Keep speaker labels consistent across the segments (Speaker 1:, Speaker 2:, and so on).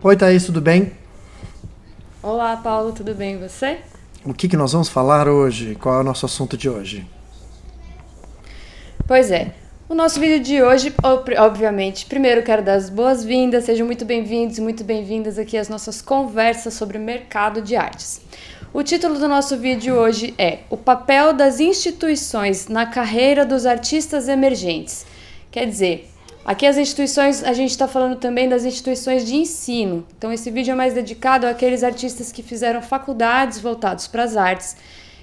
Speaker 1: Oi, Thaís, tudo bem?
Speaker 2: Olá, Paulo, tudo bem e você?
Speaker 1: O que, que nós vamos falar hoje? Qual é o nosso assunto de hoje?
Speaker 2: Pois é, o nosso vídeo de hoje, obviamente, primeiro quero dar as boas-vindas, sejam muito bem-vindos e muito bem-vindas aqui às nossas conversas sobre o mercado de artes. O título do nosso vídeo hoje é O papel das instituições na carreira dos artistas emergentes. Quer dizer, aqui as instituições, a gente está falando também das instituições de ensino. Então, esse vídeo é mais dedicado àqueles artistas que fizeram faculdades voltados para as artes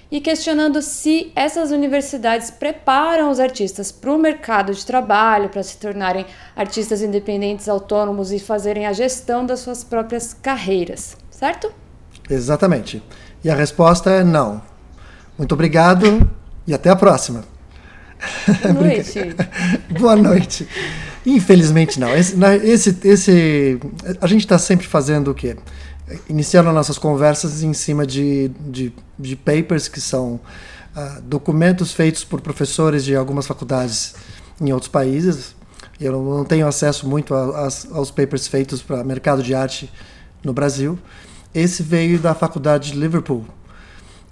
Speaker 2: e questionando se essas universidades preparam os artistas para o mercado de trabalho, para se tornarem artistas independentes, autônomos e fazerem a gestão das suas próprias carreiras, certo?
Speaker 1: Exatamente. E a resposta é não. Muito obrigado e até a próxima.
Speaker 2: Boa noite.
Speaker 1: Boa noite. Infelizmente não. Esse, esse, esse a gente está sempre fazendo o quê? Iniciando nossas conversas em cima de, de, de papers que são uh, documentos feitos por professores de algumas faculdades em outros países. Eu não tenho acesso muito a, a, aos papers feitos para mercado de arte no Brasil. Esse veio da faculdade de Liverpool.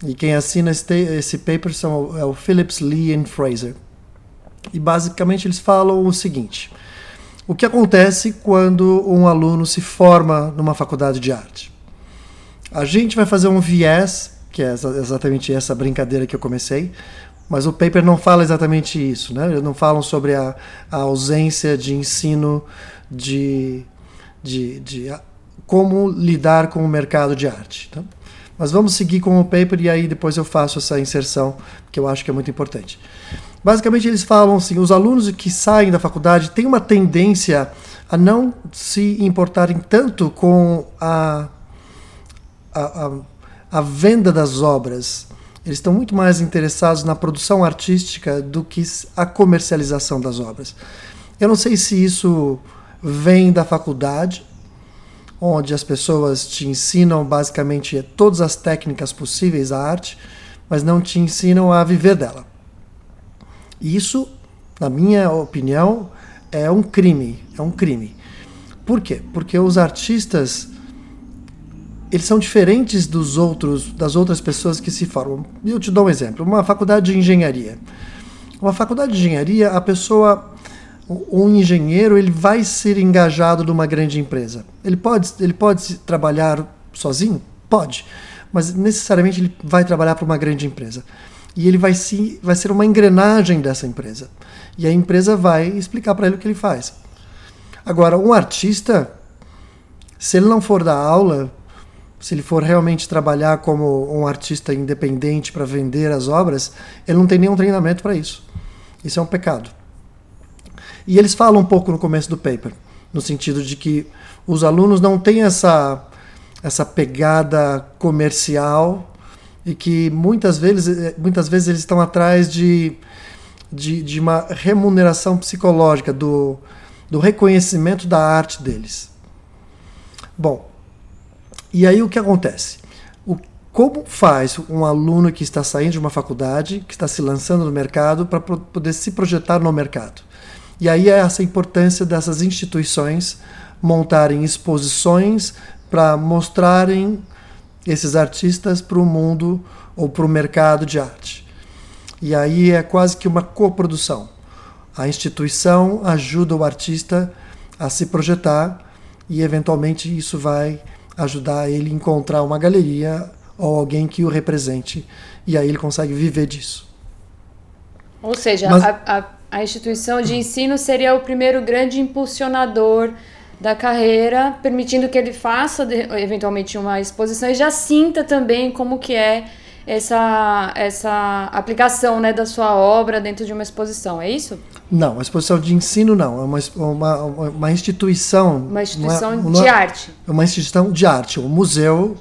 Speaker 1: E quem assina esse, esse paper são, é o Phillips, Lee e Fraser. E basicamente eles falam o seguinte: o que acontece quando um aluno se forma numa faculdade de arte? A gente vai fazer um viés, que é exatamente essa brincadeira que eu comecei, mas o paper não fala exatamente isso, né? Eles não falam sobre a, a ausência de ensino de, de, de como lidar com o mercado de arte. Tá? Mas vamos seguir com o paper e aí depois eu faço essa inserção, que eu acho que é muito importante. Basicamente, eles falam assim: os alunos que saem da faculdade têm uma tendência a não se importarem tanto com a, a, a, a venda das obras. Eles estão muito mais interessados na produção artística do que a comercialização das obras. Eu não sei se isso vem da faculdade onde as pessoas te ensinam basicamente todas as técnicas possíveis à arte, mas não te ensinam a viver dela. Isso, na minha opinião, é um crime, é um crime. Por quê? Porque os artistas eles são diferentes dos outros, das outras pessoas que se formam. Eu te dou um exemplo, uma faculdade de engenharia. Uma faculdade de engenharia, a pessoa um engenheiro ele vai ser engajado numa grande empresa. Ele pode, ele pode trabalhar sozinho? Pode. Mas necessariamente ele vai trabalhar para uma grande empresa. E ele vai, se, vai ser uma engrenagem dessa empresa. E a empresa vai explicar para ele o que ele faz. Agora, um artista, se ele não for dar aula, se ele for realmente trabalhar como um artista independente para vender as obras, ele não tem nenhum treinamento para isso. Isso é um pecado. E eles falam um pouco no começo do paper, no sentido de que os alunos não têm essa, essa pegada comercial e que muitas vezes, eh, muitas vezes eles estão atrás de, de, de uma remuneração psicológica, do, do reconhecimento da arte deles. Bom, e aí o que acontece? O, como faz um aluno que está saindo de uma faculdade, que está se lançando no mercado, para poder se projetar no mercado? E aí é essa importância dessas instituições montarem exposições para mostrarem esses artistas para o mundo ou para o mercado de arte. E aí é quase que uma coprodução. A instituição ajuda o artista a se projetar e eventualmente isso vai ajudar ele a encontrar uma galeria ou alguém que o represente e aí ele consegue viver disso.
Speaker 2: Ou seja, Mas, a, a a instituição de ensino seria o primeiro grande impulsionador da carreira, permitindo que ele faça eventualmente uma exposição e já sinta também como que é essa, essa aplicação né, da sua obra dentro de uma exposição, é isso?
Speaker 1: Não, uma exposição de ensino não, é uma, uma, uma instituição.
Speaker 2: Uma instituição uma, de arte.
Speaker 1: É uma instituição de arte, um museu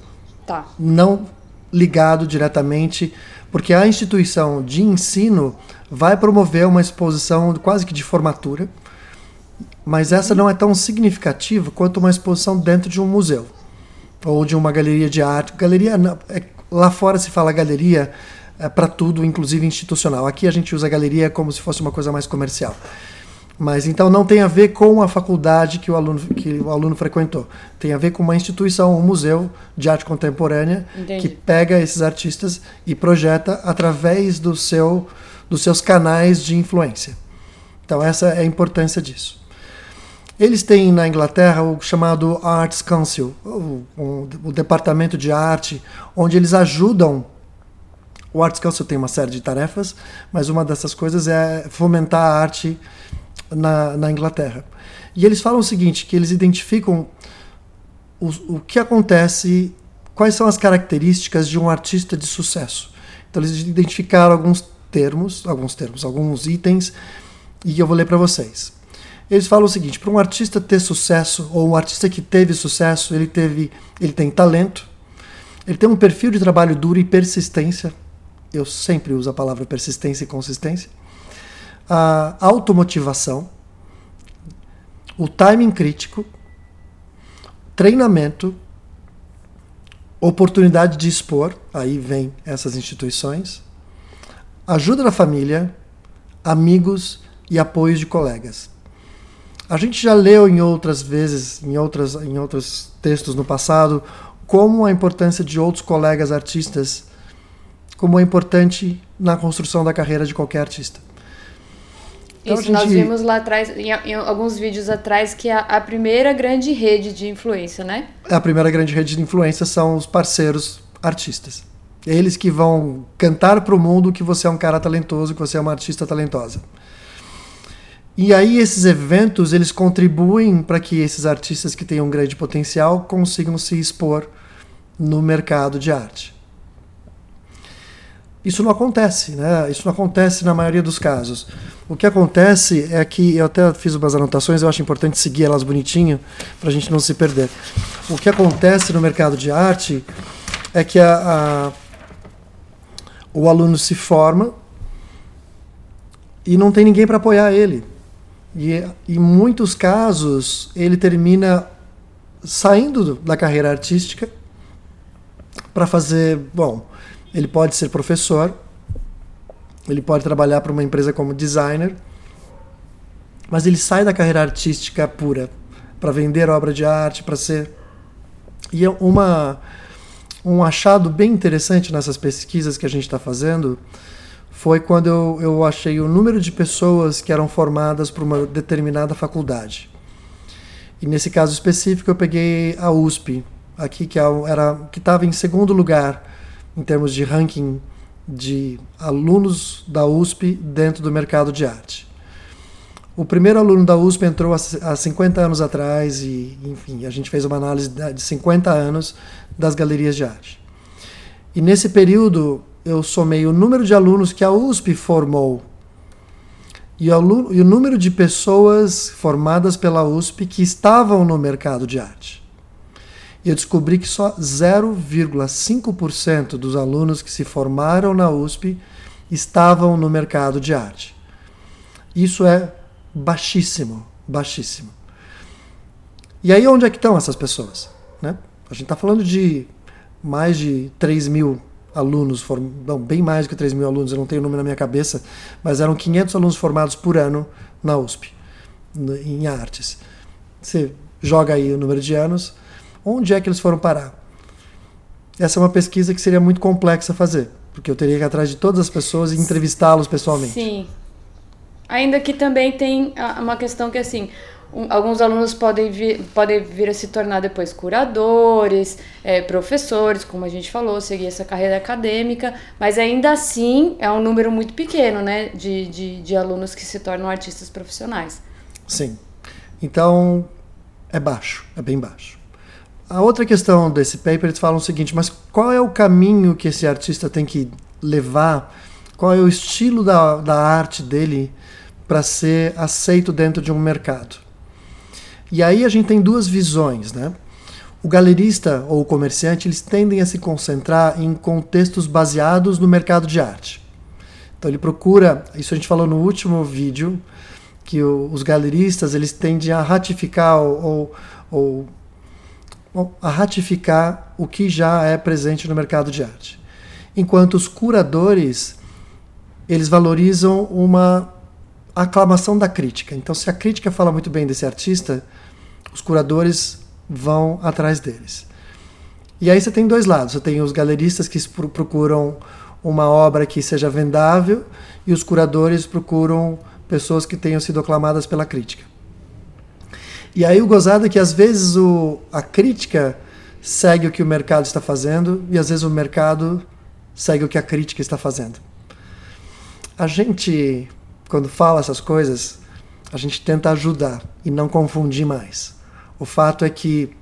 Speaker 2: tá.
Speaker 1: não ligado diretamente, porque a instituição de ensino vai promover uma exposição quase que de formatura, mas essa não é tão significativa quanto uma exposição dentro de um museu ou de uma galeria de arte. Galeria é, lá fora se fala galeria é, para tudo, inclusive institucional. Aqui a gente usa galeria como se fosse uma coisa mais comercial. Mas então não tem a ver com a faculdade que o aluno, que o aluno frequentou. Tem a ver com uma instituição, um museu de arte contemporânea
Speaker 2: Entendi.
Speaker 1: que pega esses artistas e projeta através do seu, dos seus canais de influência. Então essa é a importância disso. Eles têm na Inglaterra o chamado Arts Council, o, o, departamento de arte, onde eles ajudam. O Arts Council tem uma série de tarefas, mas uma dessas coisas é fomentar a arte na, na Inglaterra. E eles falam o seguinte, que eles identificam o, o que acontece, quais são as características de um artista de sucesso. Então eles identificaram alguns termos, alguns termos, alguns itens, e eu vou ler para vocês. Eles falam o seguinte: para um artista ter sucesso, ou um artista que teve sucesso, ele, teve, ele tem talento, ele tem um perfil de trabalho duro e persistência. Eu sempre uso a palavra persistência e consistência. A automotivação, o timing crítico, treinamento, oportunidade de expor, aí vem essas instituições, ajuda da família, amigos e apoio de colegas. A gente já leu em outras vezes, em, outras, em outros textos no passado, como a importância de outros colegas artistas, como é importante na construção da carreira de qualquer artista.
Speaker 2: Então, Isso, gente... nós vimos lá atrás, em, em, alguns vídeos atrás, que a, a, primeira grande rede de influência, né?
Speaker 1: A primeira grande rede de influência são os parceiros artistas. Eles que vão cantar para o mundo que você é um cara talentoso, que você é uma artista talentosa. E aí esses eventos eles contribuem para que esses artistas que têm um grande potencial consigam se expor no mercado de arte. Isso não acontece, né? Isso não acontece na maioria dos casos. O que acontece é que eu até fiz umas anotações, eu acho importante seguir elas bonitinho para a gente não se perder. O que acontece no mercado de arte é que a, a, o aluno se forma e não tem ninguém para apoiar ele. E em muitos casos ele termina saindo da carreira artística para fazer, bom, ele pode ser professor, ele pode trabalhar para uma empresa como designer, mas ele sai da carreira artística pura para vender obra de arte, para ser e é uma um achado bem interessante nessas pesquisas que a gente está fazendo foi quando eu, eu achei o número de pessoas que eram formadas por uma determinada faculdade. E nesse caso específico eu peguei a USP, aqui que é era que estava em segundo lugar em termos de ranking de alunos da USP dentro do mercado de arte. O primeiro aluno da USP entrou há 50 anos atrás e, enfim, a gente fez uma análise de 50 anos das galerias de arte. E nesse período, eu somei o número de alunos que a USP formou e, aluno, e o número de pessoas formadas pela USP que estavam no mercado de arte. E eu descobri que só 0,5% dos alunos que se formaram na USP estavam no mercado de arte. Isso é baixíssimo, baixíssimo. E aí onde é que estão essas pessoas? Né? A gente está falando de mais de 3 mil alunos, não, bem mais do que 3 mil alunos, eu não tenho o número na minha cabeça, mas eram 500 alunos formados por ano na USP, em artes. Você joga aí o número de anos, onde é que eles foram parar? Essa é uma pesquisa que seria muito complexa fazer, porque eu teria que ir atrás de todas as pessoas e entrevistá-los pessoalmente.
Speaker 2: Sim. Ainda que também tem uma questão que assim, alguns alunos podem vir, podem vir a se tornar depois curadores, é, professores, como a gente falou, seguir essa carreira acadêmica, mas ainda assim é um número muito pequeno né, de, de, de alunos que se tornam artistas profissionais.
Speaker 1: Sim. Então, é baixo, é bem baixo. A outra questão desse paper, eles falam o seguinte, mas qual é o caminho que esse artista tem que levar? Qual é o estilo da, da arte dele para ser aceito dentro de um mercado? E aí a gente tem duas visões, né? O galerista ou o comerciante, eles tendem a se concentrar em contextos baseados no mercado de arte. Então ele procura, isso a gente falou no último vídeo, que o, os galeristas, eles tendem a ratificar ou, ou, ou a ratificar o que já é presente no mercado de arte. Enquanto os curadores, eles valorizam uma aclamação da crítica. Então, se a crítica fala muito bem desse artista, os curadores vão atrás deles. E aí você tem dois lados. Você tem os galeristas que procuram uma obra que seja vendável e os curadores procuram pessoas que tenham sido aclamadas pela crítica. E aí o gozado é que às vezes o, a crítica segue o que o mercado está fazendo e às vezes o mercado segue o que a crítica está fazendo. A gente, quando fala essas coisas, a gente tenta ajudar e não confundir mais. O fato é que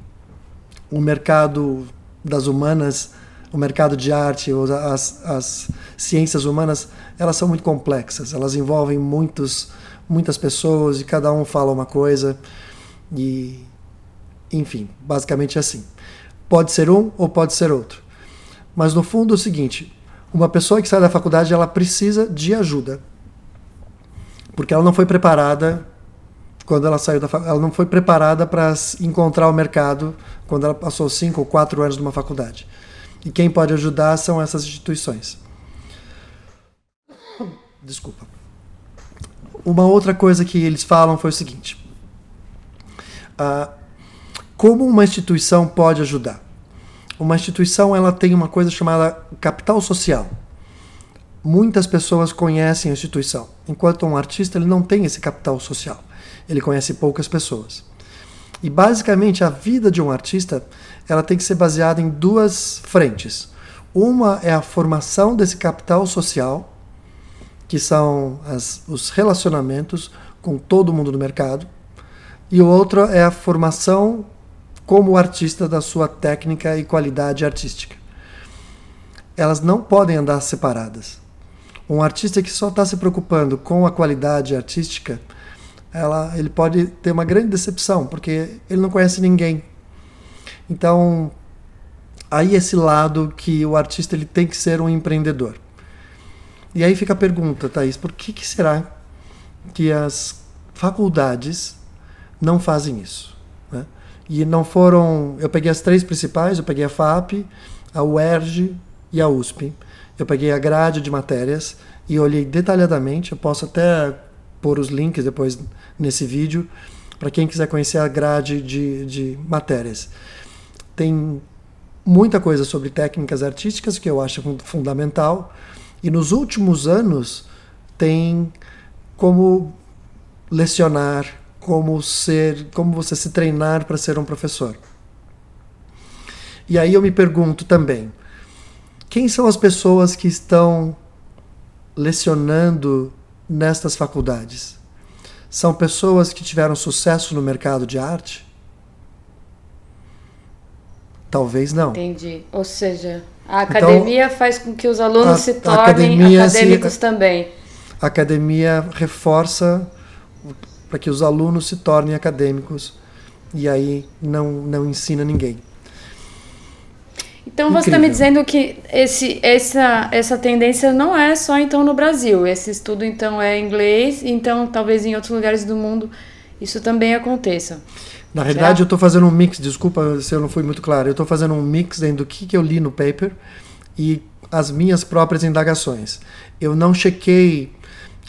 Speaker 1: o mercado das humanas, o mercado de arte, as, as ciências humanas, elas são muito complexas. Elas envolvem muitos, muitas pessoas e cada um fala uma coisa. E, enfim, basicamente é assim. Pode ser um ou pode ser outro. Mas no fundo é o seguinte: uma pessoa que sai da faculdade ela precisa de ajuda, porque ela não foi preparada quando ela saiu da ela não foi preparada para encontrar o mercado quando ela passou cinco ou quatro anos numa faculdade. E quem pode ajudar são essas instituições. Desculpa. Uma outra coisa que eles falam foi o seguinte: ah, como uma instituição pode ajudar? Uma instituição ela tem uma coisa chamada capital social. Muitas pessoas conhecem a instituição, enquanto um artista ele não tem esse capital social. Ele conhece poucas pessoas. E basicamente a vida de um artista ela tem que ser baseada em duas frentes. Uma é a formação desse capital social, que são as, os relacionamentos com todo mundo do mercado, e o outro é a formação como artista da sua técnica e qualidade artística. Elas não podem andar separadas. Um artista que só está se preocupando com a qualidade artística, ela, ele pode ter uma grande decepção, porque ele não conhece ninguém. Então, aí esse lado que o artista ele tem que ser um empreendedor. E aí fica a pergunta, Thaís, por que, que será que as faculdades não fazem isso. Né? E não foram. Eu peguei as três principais, eu peguei a FAP, a UERJ e a USP. Eu peguei a grade de matérias e olhei detalhadamente. Eu posso até pôr os links depois nesse vídeo para quem quiser conhecer a grade de, de matérias. Tem muita coisa sobre técnicas artísticas que eu acho fundamental. E nos últimos anos tem como lecionar, como ser, como você se treinar para ser um professor. E aí eu me pergunto também, quem são as pessoas que estão lecionando nestas faculdades? São pessoas que tiveram sucesso no mercado de arte? Talvez não.
Speaker 2: Entendi. Ou seja, a então, academia então, faz com que os alunos a, se tornem acadêmicos se, também.
Speaker 1: A academia reforça para que os alunos se tornem acadêmicos e aí não, não ensina ninguém.
Speaker 2: Então você está me dizendo que esse, essa, essa tendência não é só então no Brasil. Esse estudo então é inglês, então talvez em outros lugares do mundo isso também aconteça.
Speaker 1: Na realidade, eu estou fazendo um mix, desculpa se eu não fui muito claro, eu estou fazendo um mix dentro do que, que eu li no paper e as minhas próprias indagações. Eu não chequei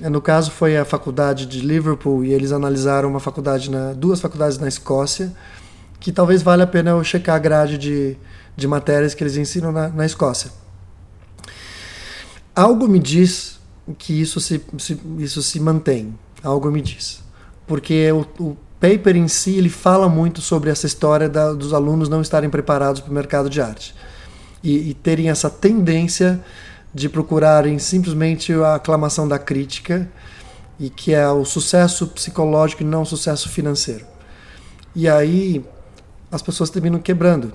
Speaker 1: no caso foi a faculdade de Liverpool e eles analisaram uma faculdade na, duas faculdades na Escócia, que talvez valha a pena eu checar a grade de, de matérias que eles ensinam na, na Escócia. Algo me diz que isso se, se, isso se mantém. Algo me diz. Porque o, o paper em si ele fala muito sobre essa história da, dos alunos não estarem preparados para o mercado de arte e, e terem essa tendência de procurarem simplesmente a aclamação da crítica e que é o sucesso psicológico e não o sucesso financeiro. E aí as pessoas terminam quebrando,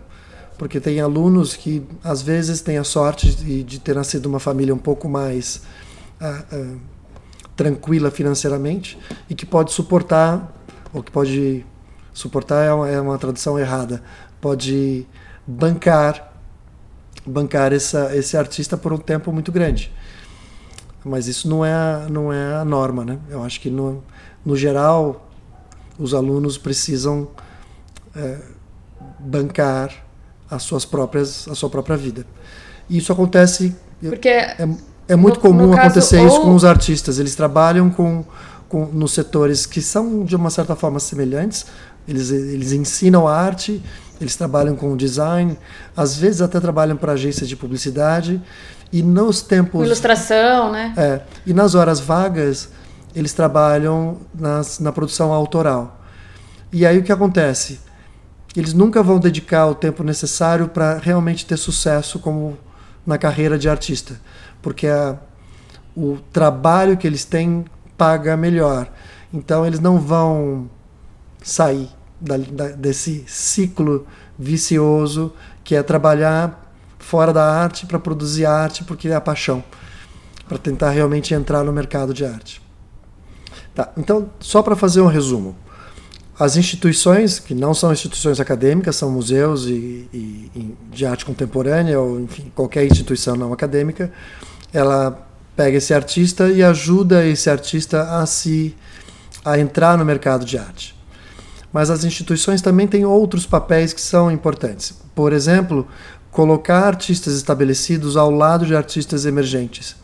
Speaker 1: porque tem alunos que às vezes têm a sorte de, de ter nascido uma família um pouco mais uh, uh, tranquila financeiramente e que pode suportar, ou que pode suportar é uma, é uma tradução errada, pode bancar bancar essa, esse artista por um tempo muito grande. Mas isso não é, a, não é a norma, né? Eu acho que no, no geral os alunos precisam é, bancar as suas próprias, a sua própria vida. E isso acontece.
Speaker 2: Porque
Speaker 1: é, é muito no, comum no caso, acontecer isso com os artistas. Eles trabalham com, com, nos setores que são de uma certa forma semelhantes. Eles, eles ensinam arte, eles trabalham com design, às vezes até trabalham para agências de publicidade. E nos tempos.
Speaker 2: Ilustração, né?
Speaker 1: É. E nas horas vagas, eles trabalham nas, na produção autoral. E aí o que acontece? Eles nunca vão dedicar o tempo necessário para realmente ter sucesso como na carreira de artista, porque a, o trabalho que eles têm paga melhor. Então eles não vão sair da, da, desse ciclo vicioso que é trabalhar fora da arte para produzir arte porque é a paixão, para tentar realmente entrar no mercado de arte. Tá, então, só para fazer um resumo. As instituições, que não são instituições acadêmicas, são museus e, e, e de arte contemporânea, ou enfim, qualquer instituição não acadêmica, ela pega esse artista e ajuda esse artista a se a entrar no mercado de arte. Mas as instituições também têm outros papéis que são importantes. Por exemplo, colocar artistas estabelecidos ao lado de artistas emergentes,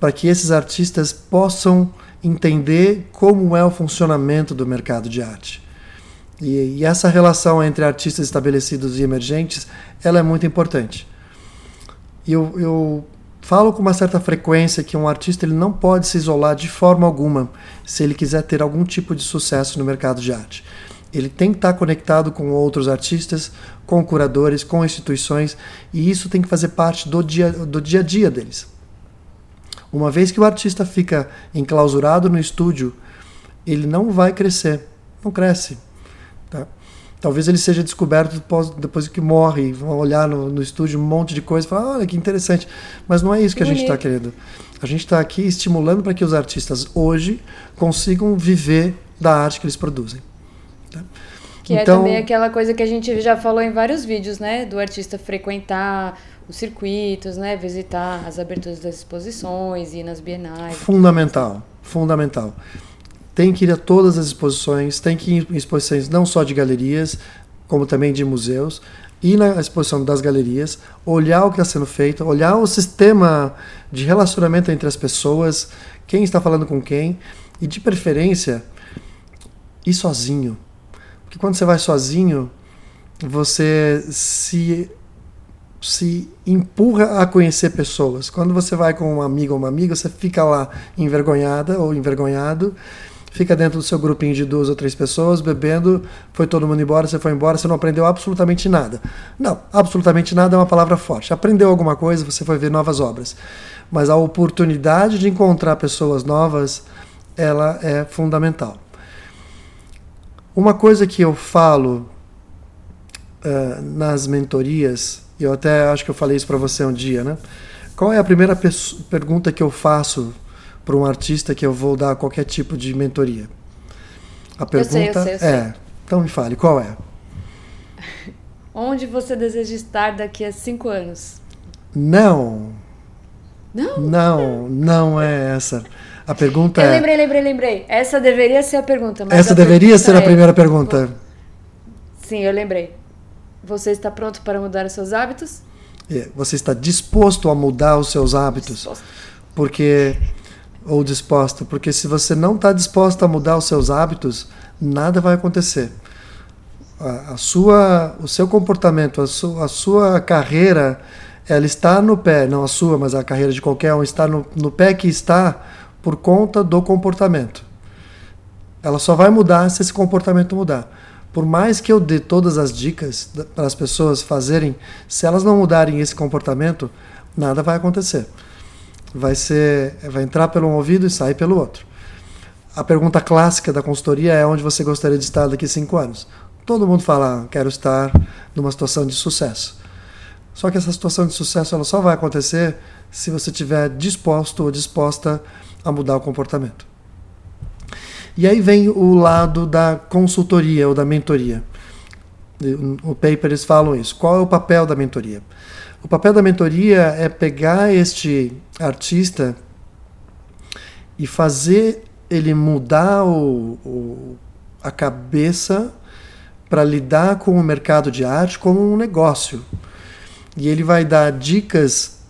Speaker 1: para que esses artistas possam entender como é o funcionamento do mercado de arte. E, e, essa relação entre artistas estabelecidos e emergentes, ela é muito importante. Eu, eu falo com uma certa frequência que um artista ele não pode se isolar de forma alguma se ele quiser ter algum tipo de sucesso no mercado de arte. Ele tem que estar conectado com outros artistas, com curadores, com instituições, e isso tem que fazer parte do dia, do dia a dia deles. Uma vez que o artista fica enclausurado no estúdio, ele não vai crescer, não cresce. Tá? Talvez ele seja descoberto depois, depois que morre, vão olhar no, no, estúdio um monte de coisa e falar, olha que interessante. Mas não é isso que, a gente está querendo. A gente está aqui estimulando para que os artistas hoje consigam viver da arte que eles produzem. Tá?
Speaker 2: Que é então, é também aquela coisa que a gente já falou em vários vídeos, né? Do artista frequentar os circuitos, né? Visitar as aberturas das exposições, ir nas bienais.
Speaker 1: Fundamental, fundamental. Tem que ir a todas as exposições, tem que ir em exposições não só de galerias, como também de museus, ir na exposição das galerias, olhar o que está sendo feito, olhar o sistema de relacionamento entre as pessoas, quem está falando com quem, e de preferência, ir sozinho que quando você vai sozinho, você se se empurra a conhecer pessoas. Quando você vai com um amigo ou uma amiga, você fica lá envergonhada ou envergonhado, fica dentro do seu grupinho de duas ou três pessoas, bebendo, foi todo mundo embora, você foi embora, você não aprendeu absolutamente nada. Não, absolutamente nada é uma palavra forte. Aprendeu alguma coisa, você foi ver novas obras. Mas a oportunidade de encontrar pessoas novas, ela é fundamental. Uma coisa que eu falo uh, nas mentorias, eu até acho que eu falei isso para você um dia, né? Qual é a primeira pergunta que eu faço para um artista que eu vou dar qualquer tipo de mentoria? A pergunta eu sei, eu sei, eu sei. é, então me fale, qual é?
Speaker 2: Onde você deseja estar daqui a cinco anos?
Speaker 1: Não.
Speaker 2: Não?
Speaker 1: Não, não é essa. A pergunta
Speaker 2: eu
Speaker 1: é.
Speaker 2: lembrei, lembrei, lembrei. Essa deveria ser a pergunta.
Speaker 1: essa deveria ser a é... primeira pergunta.
Speaker 2: Sim, eu lembrei. Você está pronto para mudar os seus hábitos?
Speaker 1: É, você está disposto a mudar os seus hábitos? Disposto. Porque. Ou disposto. Porque se você não está disposto a mudar os seus hábitos, nada vai acontecer. A, a sua, o seu comportamento, a sua, a sua carreira, ela está no pé, não a sua, mas a carreira de qualquer um está no, no pé que está por conta do comportamento. Ela só vai mudar se esse comportamento mudar. Por mais que eu dê todas as dicas para as pessoas fazerem, se elas não mudarem esse comportamento, nada vai acontecer. Vai ser, vai entrar pelo um ouvido e sair pelo outro. A pergunta clássica da consultoria é onde você gostaria de estar daqui cinco anos. Todo mundo fala, quero estar numa situação de sucesso. Só que essa situação de sucesso ela só vai acontecer se você estiver disposto ou disposta a mudar o comportamento. E aí vem o lado da consultoria ou da mentoria. O paper eles falam isso. Qual é o papel da mentoria? O papel da mentoria é pegar este artista e fazer ele mudar o, o a cabeça para lidar com o mercado de arte como um negócio. E ele vai dar dicas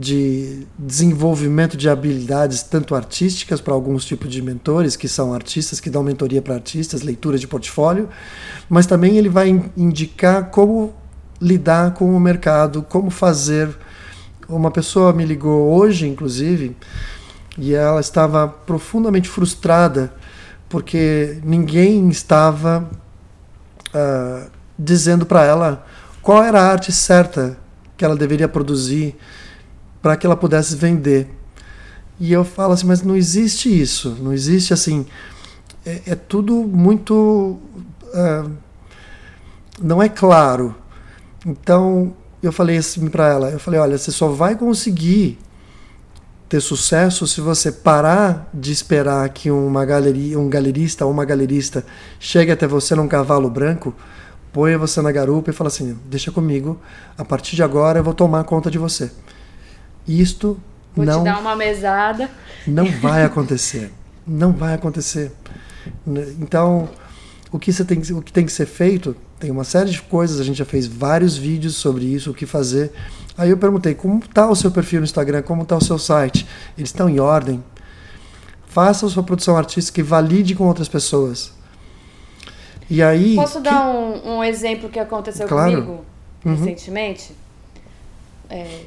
Speaker 1: de desenvolvimento de habilidades tanto artísticas para alguns tipos de mentores que são artistas que dão mentoria para artistas, leitura de portfólio, mas também ele vai indicar como lidar com o mercado, como fazer. Uma pessoa me ligou hoje, inclusive, e ela estava profundamente frustrada porque ninguém estava uh, dizendo para ela qual era a arte certa que ela deveria produzir para que ela pudesse vender. E eu falo assim, mas não existe isso, não existe assim, é, é tudo muito, uh, não é claro. Então eu falei assim para ela, eu falei, olha, você só vai conseguir ter sucesso se você parar de esperar que uma galeria, um galerista ou uma galerista chegue até você num cavalo branco, ponha você na garupa e fala assim, deixa comigo, a partir de agora eu vou tomar conta de você. Isto
Speaker 2: vou
Speaker 1: não
Speaker 2: te dar uma mesada.
Speaker 1: Não vai acontecer. não vai acontecer. Então, o que, você tem, o que tem que ser feito, tem uma série de coisas, a gente já fez vários vídeos sobre isso, o que fazer. Aí eu perguntei, como está o seu perfil no Instagram, como está o seu site? Eles estão em ordem? Faça a sua produção artística e valide com outras pessoas. E aí...
Speaker 2: Posso que... dar um, um, exemplo que aconteceu claro. comigo uhum. recentemente? É,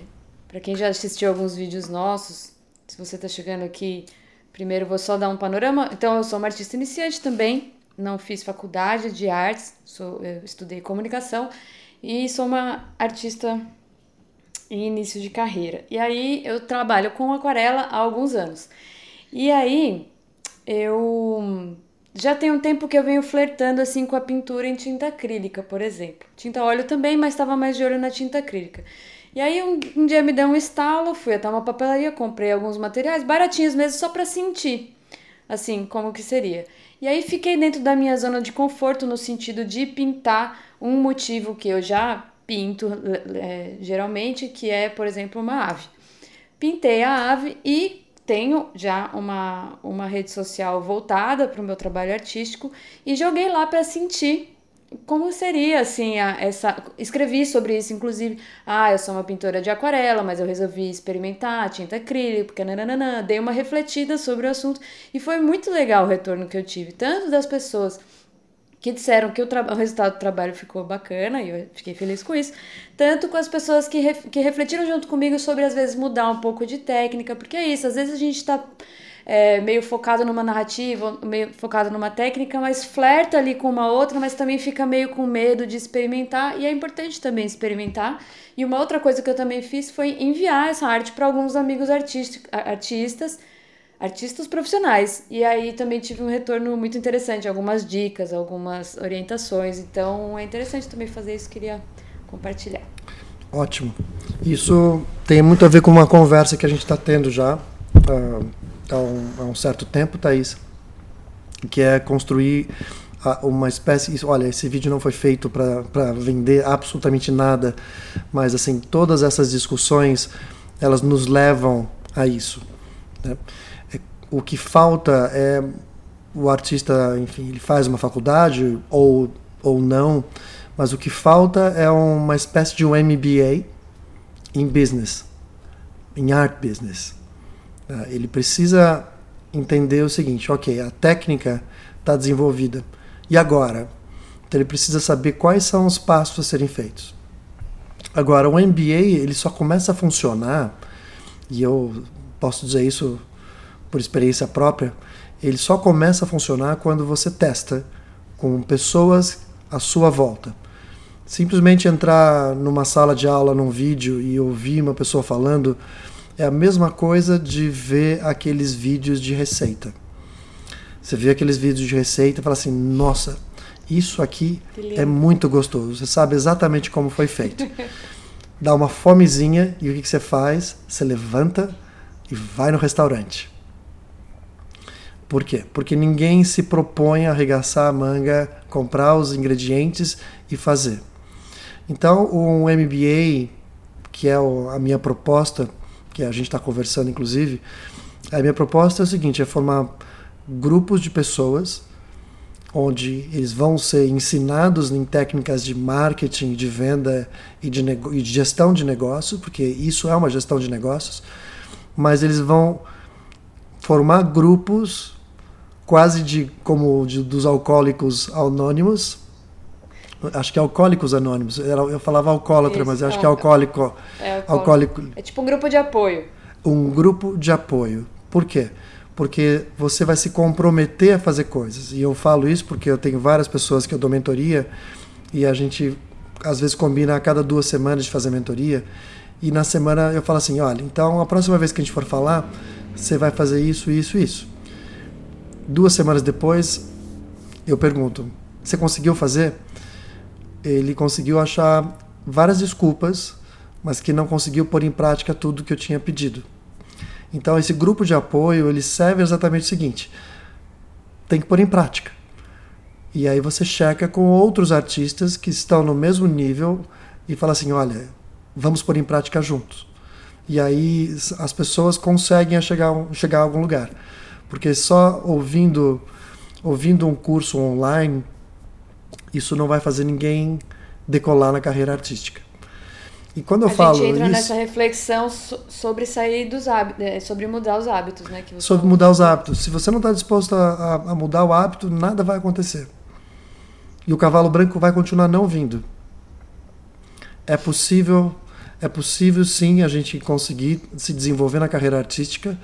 Speaker 2: Para quem já assistiu alguns vídeos nossos, se você está chegando aqui, primeiro vou só dar um panorama. Então, eu sou uma artista iniciante também, não fiz faculdade de artes, sou, estudei comunicação e sou uma artista em início de carreira. E aí eu trabalho com aquarela há alguns anos. E aí eu já tem um tempo que eu venho flertando assim com a pintura em tinta acrílica, por exemplo. Tinta óleo também, mas estava mais de olho na tinta acrílica. E aí um, um, dia me deu um estalo, fui até uma papelaria, comprei alguns materiais baratinhos mesmo só para sentir assim como que seria. E aí fiquei dentro da minha zona de conforto no sentido de pintar um motivo que eu já pinto é, geralmente, que é, por exemplo, uma ave. Pintei a ave e tenho já uma, uma rede social voltada para o meu trabalho artístico e joguei lá para sentir como seria assim a, essa escrevi sobre isso inclusive ah eu sou uma pintora de aquarela mas eu resolvi experimentar tinta acrílica nananana. dei uma refletida sobre o assunto e foi muito legal o retorno que eu tive tanto das pessoas que disseram que o, o, resultado do trabalho ficou bacana e eu fiquei feliz com isso. Tanto com as pessoas que, que refletiram junto comigo sobre, às vezes, mudar um pouco de técnica, porque é isso, às vezes a gente está é, meio focado numa narrativa, meio focado numa técnica, mas flerta ali com uma outra, mas também fica meio com medo de experimentar, e é importante também experimentar. E uma outra coisa que eu também fiz foi enviar essa arte para alguns amigos artistas artistas profissionais. E aí também tive um retorno muito interessante, algumas dicas, algumas orientações. Então é interessante também fazer isso, queria compartilhar.
Speaker 1: Ótimo. Isso tem muito a ver com uma conversa que a gente está tendo já uh, há, um, há um certo tempo, Thaís, que é construir uma espécie. Olha, esse vídeo não foi feito para vender absolutamente nada, mas assim todas essas discussões elas nos levam a isso. Né? o que falta é o artista, enfim, ele faz uma faculdade ou, ou não, mas o que falta é uma espécie de um MBA em business, em art business. Tá? Ele precisa entender o seguinte: ok, a técnica está desenvolvida, e agora? Então ele precisa saber quais são os passos a serem feitos. Agora, o MBA ele só começa a funcionar, e eu posso dizer isso por experiência própria, ele só começa a funcionar quando você testa com pessoas à sua volta. Simplesmente entrar numa sala de aula, num vídeo e ouvir uma pessoa falando é a mesma coisa de ver aqueles vídeos de receita. Você vê aqueles vídeos de receita e fala assim: nossa, isso aqui é muito gostoso. Você sabe exatamente como foi feito. Dá uma fomezinha e o que você faz? Você levanta e vai no restaurante. Por quê? Porque ninguém se propõe a arregaçar a manga, comprar os ingredientes e fazer. Então, um MBA, que é a minha proposta, que a gente está conversando inclusive, a minha proposta é o seguinte: é formar grupos de pessoas onde eles vão ser ensinados em técnicas de marketing, de venda e de, e de gestão de negócio, porque isso é uma gestão de negócios, mas eles vão formar grupos quase de como de, dos alcoólicos anônimos. Acho que é alcoólicos anônimos. Eu falava alcoólatra, mas acho que é alcoólico,
Speaker 2: é alcoólico. É tipo um grupo de apoio.
Speaker 1: Um grupo de apoio. Por quê? Porque você vai se comprometer a fazer coisas. E eu falo isso porque eu tenho várias pessoas que eu dou mentoria e a gente às vezes combina a cada duas semanas de fazer mentoria. E na semana eu falo assim: olha, então a próxima vez que a gente for falar, você vai fazer isso, isso, isso. Duas semanas depois, eu pergunto: você conseguiu fazer? Ele conseguiu achar várias desculpas, mas que não conseguiu pôr em prática tudo que eu tinha pedido. Então esse grupo de apoio ele serve exatamente o seguinte: tem que pôr em prática. E aí você checa com outros artistas que estão no mesmo nível e fala assim, olha, vamos pôr em prática juntos. E aí as pessoas conseguem chegar, chegar a algum lugar. Porque só ouvindo, ouvindo um curso online, isso não vai fazer ninguém decolar na carreira artística. E quando eu
Speaker 2: a
Speaker 1: falo
Speaker 2: gente entra
Speaker 1: isso,
Speaker 2: nessa reflexão sobre sair dos hábitos, é, sobre mudar os hábitos, né?
Speaker 1: Sobre mudar os hábitos. Se você não está disposto a, a, mudar o hábito, nada vai acontecer. E o cavalo branco vai continuar não vindo. É possível é possível sim a gente conseguir se desenvolver na carreira artística,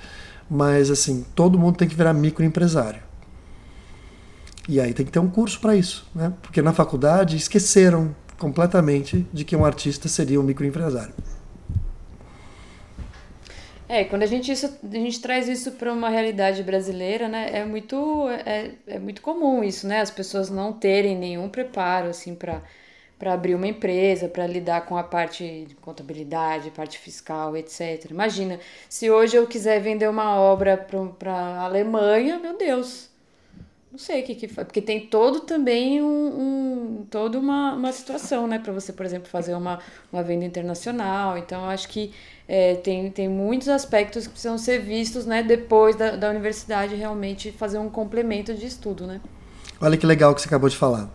Speaker 1: mas assim, todo mundo tem que virar microempresário. E aí tem que ter um curso para isso, né? Porque na faculdade esqueceram completamente de que um artista seria um microempresário.
Speaker 2: É, quando a gente, isso, a gente traz isso para uma realidade brasileira, né, é muito, é, é muito comum isso, né, as pessoas não terem nenhum preparo, assim, para para abrir uma empresa, para lidar com a parte de contabilidade, parte fiscal, etc. Imagina, se hoje eu quiser vender uma obra para a Alemanha, meu Deus, não sei o que que faz, porque tem todo também um, um toda uma, uma situação, né, para você, por exemplo, fazer uma, uma venda internacional. Então, eu acho que é, tem, tem muitos aspectos que precisam ser vistos, né, depois da, da universidade realmente fazer um complemento de estudo, né.
Speaker 1: Olha que legal que você acabou de falar.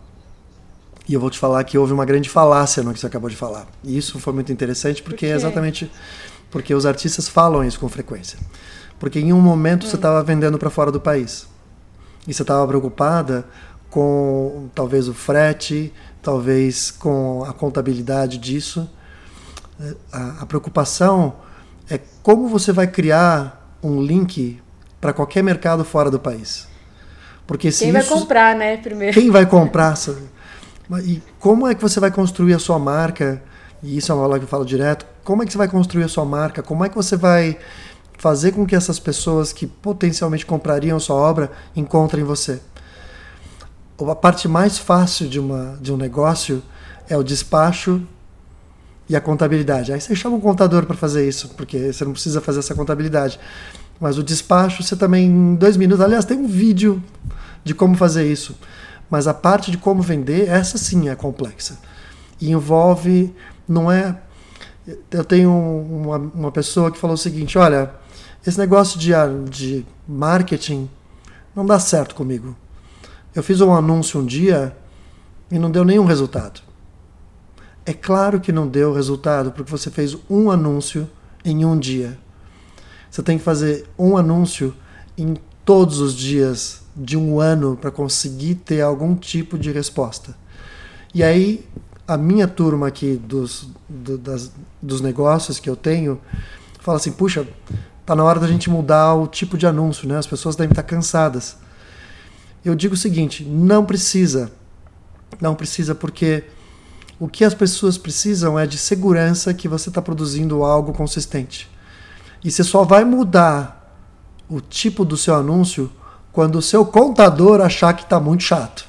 Speaker 1: E eu vou te falar que houve uma grande falácia no que você acabou de falar. E isso foi muito interessante porque Por é exatamente porque os artistas falam isso com frequência. Porque em um momento hum. você estava vendendo para fora do país. E você estava preocupada com talvez o frete, talvez com a contabilidade disso. A, a preocupação é como você vai criar um link para qualquer mercado fora do país.
Speaker 2: Porque se quem isso, vai comprar, né, primeiro?
Speaker 1: Quem vai comprar? E como é que você vai construir a sua marca? E isso é uma aula que eu falo direto. Como é que você vai construir a sua marca? Como é que você vai fazer com que essas pessoas que potencialmente comprariam sua obra encontrem você? A parte mais fácil de, uma, de um negócio é o despacho e a contabilidade. Aí você chama um contador para fazer isso, porque você não precisa fazer essa contabilidade. Mas o despacho, você também, em dois minutos, aliás, tem um vídeo de como fazer isso. Mas a parte de como vender, essa sim é complexa. E envolve, não é. Eu tenho uma, uma pessoa que falou o seguinte: olha, esse negócio de, de marketing não dá certo comigo. Eu fiz um anúncio um dia e não deu nenhum resultado. É claro que não deu resultado porque você fez um anúncio em um dia. Você tem que fazer um anúncio em todos os dias de um ano para conseguir ter algum tipo de resposta. E aí, a minha turma aqui dos, do, das, dos negócios que eu tenho fala assim: puxa, tá na hora da gente mudar o tipo de anúncio, né? As pessoas devem estar cansadas. Eu digo o seguinte: não precisa. Não precisa, porque o que as pessoas precisam é de segurança que você está produzindo algo consistente. E você só vai mudar o tipo do seu anúncio quando o seu contador achar que está muito chato.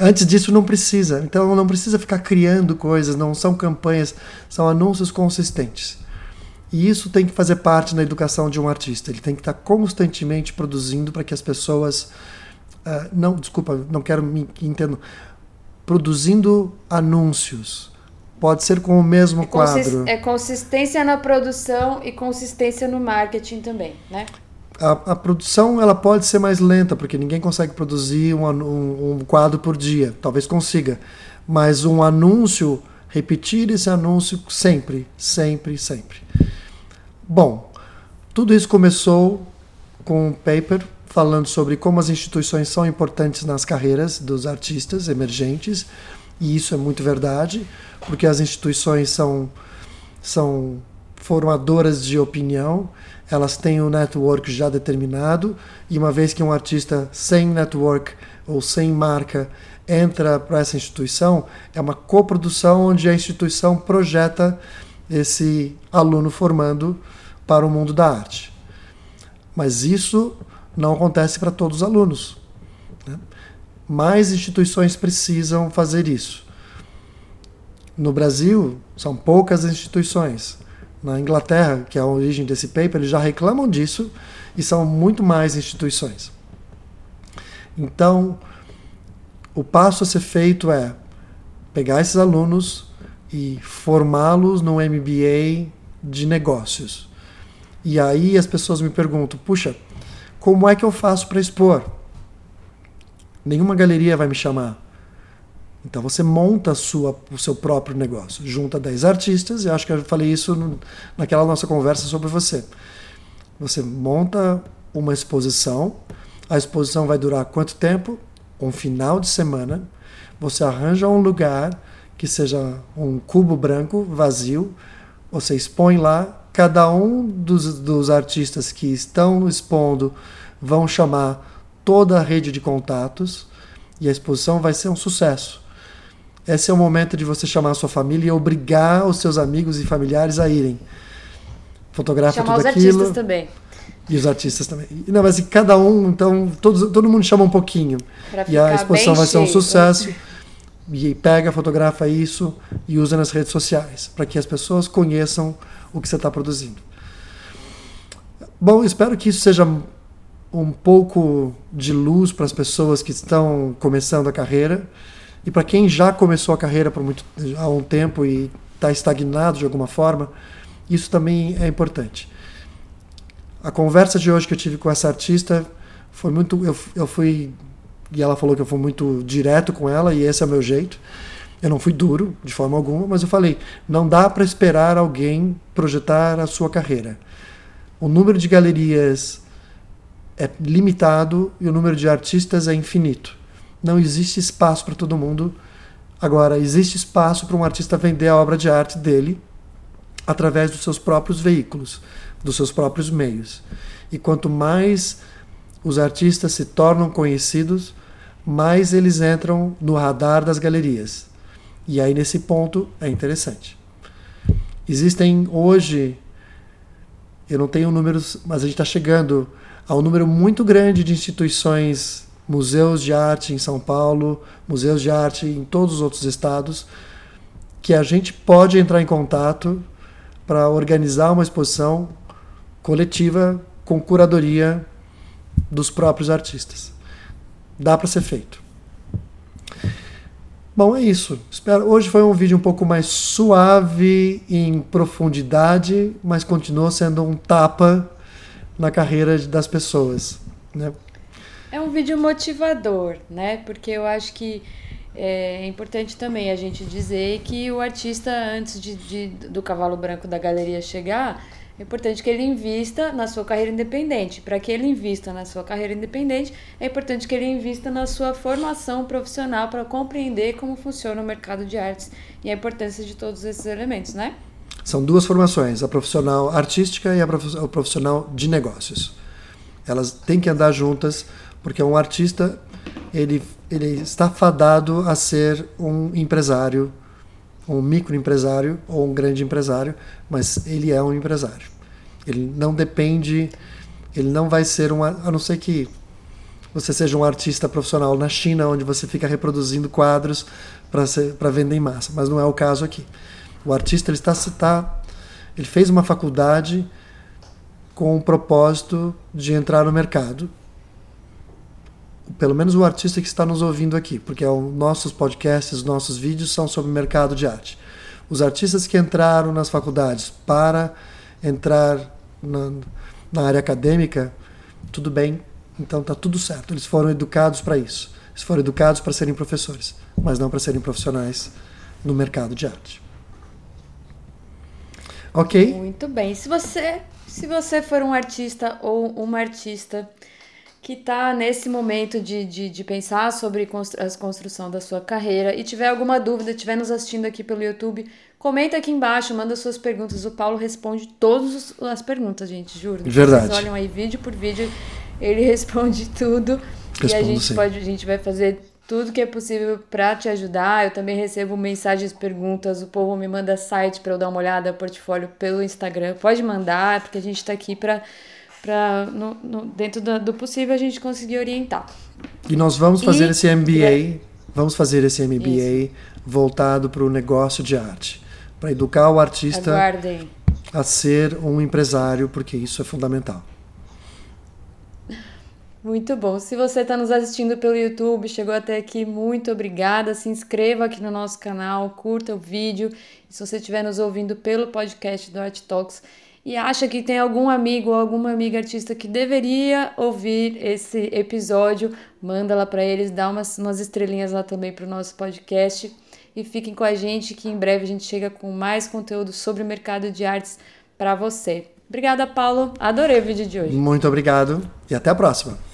Speaker 1: Antes disso não precisa. Então não precisa ficar criando coisas, não são campanhas, são anúncios consistentes. E isso tem que fazer parte da educação de um artista. Ele tem que estar constantemente produzindo para que as pessoas. Uh, não, desculpa, não quero me entendo. Produzindo anúncios. Pode ser com o mesmo é quadro.
Speaker 2: É consistência na produção e consistência no marketing também, né?
Speaker 1: A, a, produção ela pode ser mais lenta, porque ninguém consegue produzir um, um, um, quadro por dia. Talvez consiga. Mas um anúncio, repetir esse anúncio sempre, sempre, sempre. Bom, tudo isso começou com um paper falando sobre como as instituições são importantes nas carreiras dos artistas emergentes, e isso é muito verdade, porque as instituições são, são formadoras de opinião, elas têm um network já determinado, e uma vez que um artista sem network ou sem marca entra para essa instituição, é uma coprodução onde a instituição projeta esse aluno formando para o mundo da arte. Mas isso não acontece para todos os alunos. Né? Mais instituições precisam fazer isso. No Brasil, são poucas instituições na Inglaterra, que é a origem desse paper, eles já reclamam disso e são muito mais instituições. Então, o passo a ser feito é pegar esses alunos e formá-los no MBA de negócios. E aí as pessoas me perguntam: puxa, como é que eu faço para expor? Nenhuma galeria vai me chamar. Então você monta sua, o seu próprio negócio. Junta 10 artistas, e acho que eu falei isso no, naquela nossa conversa sobre você. Você monta uma exposição, a exposição vai durar quanto tempo? Um final de semana. Você arranja um lugar que seja um cubo branco vazio, você expõe lá, cada um dos, dos artistas que estão expondo vão chamar toda a rede de contatos e a exposição vai ser um sucesso. Esse é o momento de você chamar a sua família e obrigar os seus amigos e familiares a irem. Fotografa
Speaker 2: Chamar
Speaker 1: tudo
Speaker 2: os
Speaker 1: aquilo.
Speaker 2: artistas também.
Speaker 1: E os artistas também. Não, mas cada um, então, todos, todo mundo chama um pouquinho.
Speaker 2: Pra
Speaker 1: E a exposição vai ser um sucesso. E pega, fotografa isso e usa nas redes sociais, para que as pessoas conheçam o que você está produzindo. Bom, espero que isso seja um pouco de luz para as pessoas que estão começando a carreira. E para quem já começou a carreira por muito, há um tempo e está estagnado de alguma forma, isso também é importante. A conversa de hoje que eu tive com essa artista foi muito. Eu, eu fui. E ela falou que eu fui muito direto com ela, e esse é o meu jeito. Eu não fui duro de forma alguma, mas eu falei: não dá para esperar alguém projetar a sua carreira. O número de galerias é limitado e o número de artistas é infinito. Não existe espaço para todo mundo. Agora, existe espaço para um artista vender a obra de arte dele através dos seus próprios veículos, dos seus próprios meios. E quanto mais os artistas se tornam conhecidos, mais eles entram no radar das galerias. E aí, nesse ponto, é interessante. Existem hoje, eu não tenho números, mas a gente está chegando a um número muito grande de instituições, museus de arte em São Paulo, museus de arte em todos os outros estados, que a gente pode entrar em contato para organizar uma exposição coletiva com curadoria dos próprios artistas. Dá para ser feito. Bom, é isso. Espero. Hoje foi um vídeo um pouco mais suave em profundidade, mas continuou sendo um tapa na carreira das pessoas. Né?
Speaker 2: É um vídeo motivador, né? Porque eu acho que é importante também a gente dizer que o artista, antes de, de- do cavalo branco da galeria chegar, é importante que ele invista na sua carreira independente. Para que ele invista na sua carreira independente, é importante que ele invista na sua formação profissional para compreender como funciona o mercado de artes e a importância de todos esses elementos, né?
Speaker 1: São duas formações, a profissional artística e a profissional de negócios. Elas têm que andar juntas, porque um artista ele, ele está fadado a ser um empresário, um microempresário ou um grande empresário, mas ele é um empresário. Ele não depende, ele não vai ser um, a não ser que você seja um artista profissional na China, onde você fica reproduzindo quadros para vender em massa, mas não é o caso aqui. O artista ele está, está ele fez uma faculdade com o propósito de entrar no mercado. Pelo menos o artista que está nos ouvindo aqui, porque é o, nossos podcasts, os nossos vídeos são sobre mercado de arte. Os artistas que entraram nas faculdades para entrar na, na área acadêmica, tudo bem, então tá tudo certo. Eles foram educados para isso. Eles foram educados para serem professores, mas não para serem profissionais no mercado de arte. Ok?
Speaker 2: Muito bem. Se você, se você for um artista ou uma artista que está nesse momento de, de, de, pensar sobre a construção da sua carreira e tiver alguma dúvida, estiver nos assistindo aqui pelo YouTube, comenta aqui embaixo, manda suas perguntas. O Paulo responde todas as perguntas, gente, juro.
Speaker 1: Verdade.
Speaker 2: Vocês olham aí vídeo por vídeo, ele responde tudo. Respondo, e a gente sim. pode, a gente vai fazer tudo que é possível para te ajudar. Eu também recebo mensagens, perguntas, o povo me manda site para eu dar uma olhada, portfólio pelo Instagram. Pode mandar, porque a gente está aqui para para dentro do, do, possível a gente conseguir orientar.
Speaker 1: E nós vamos fazer e, esse MBA, é, vamos fazer esse MBA isso. voltado para o negócio de arte, para educar o artista
Speaker 2: Aguardem.
Speaker 1: a ser um empresário, porque isso é fundamental.
Speaker 2: Muito bom. Se você está nos assistindo pelo YouTube, chegou até aqui, muito obrigada. Se inscreva aqui no nosso canal, curta o vídeo. E se você estiver nos ouvindo pelo podcast do Art Talks e acha que tem algum amigo ou alguma amiga artista que deveria ouvir esse episódio, manda lá para eles, dá umas, umas estrelinhas lá também para o nosso podcast. E fiquem com a gente que em breve a gente chega com mais conteúdo sobre o mercado de artes para você. Obrigada, Paulo. Adorei o vídeo de hoje.
Speaker 1: Muito obrigado e até a próxima.